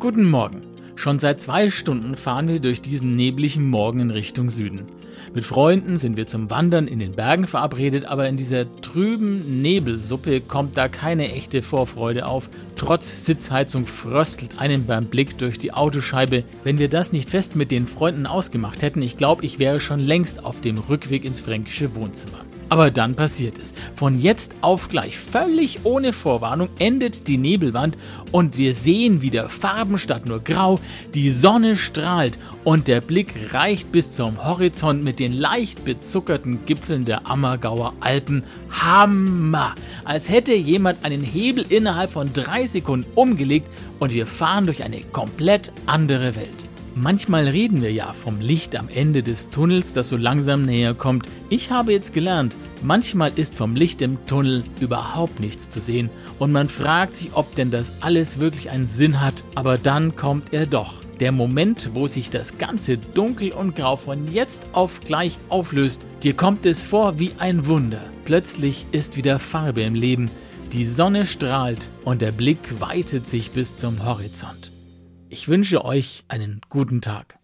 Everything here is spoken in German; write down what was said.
Guten Morgen. Schon seit zwei Stunden fahren wir durch diesen nebligen Morgen in Richtung Süden. Mit Freunden sind wir zum Wandern in den Bergen verabredet, aber in dieser trüben Nebelsuppe kommt da keine echte Vorfreude auf. Trotz Sitzheizung fröstelt einem beim Blick durch die Autoscheibe. Wenn wir das nicht fest mit den Freunden ausgemacht hätten, ich glaube, ich wäre schon längst auf dem Rückweg ins fränkische Wohnzimmer. Aber dann passiert es. Von jetzt auf gleich, völlig ohne Vorwarnung, endet die Nebelwand und wir sehen wieder Farben statt nur Grau. Die Sonne strahlt und der Blick reicht bis zum Horizont mit den leicht bezuckerten Gipfeln der Ammergauer Alpen. Hammer! Als hätte jemand einen Hebel innerhalb von drei Sekunden umgelegt und wir fahren durch eine komplett andere Welt. Manchmal reden wir ja vom Licht am Ende des Tunnels, das so langsam näher kommt. Ich habe jetzt gelernt, manchmal ist vom Licht im Tunnel überhaupt nichts zu sehen und man fragt sich, ob denn das alles wirklich einen Sinn hat, aber dann kommt er doch. Der Moment, wo sich das ganze Dunkel und Grau von jetzt auf gleich auflöst, dir kommt es vor wie ein Wunder. Plötzlich ist wieder Farbe im Leben, die Sonne strahlt und der Blick weitet sich bis zum Horizont. Ich wünsche euch einen guten Tag.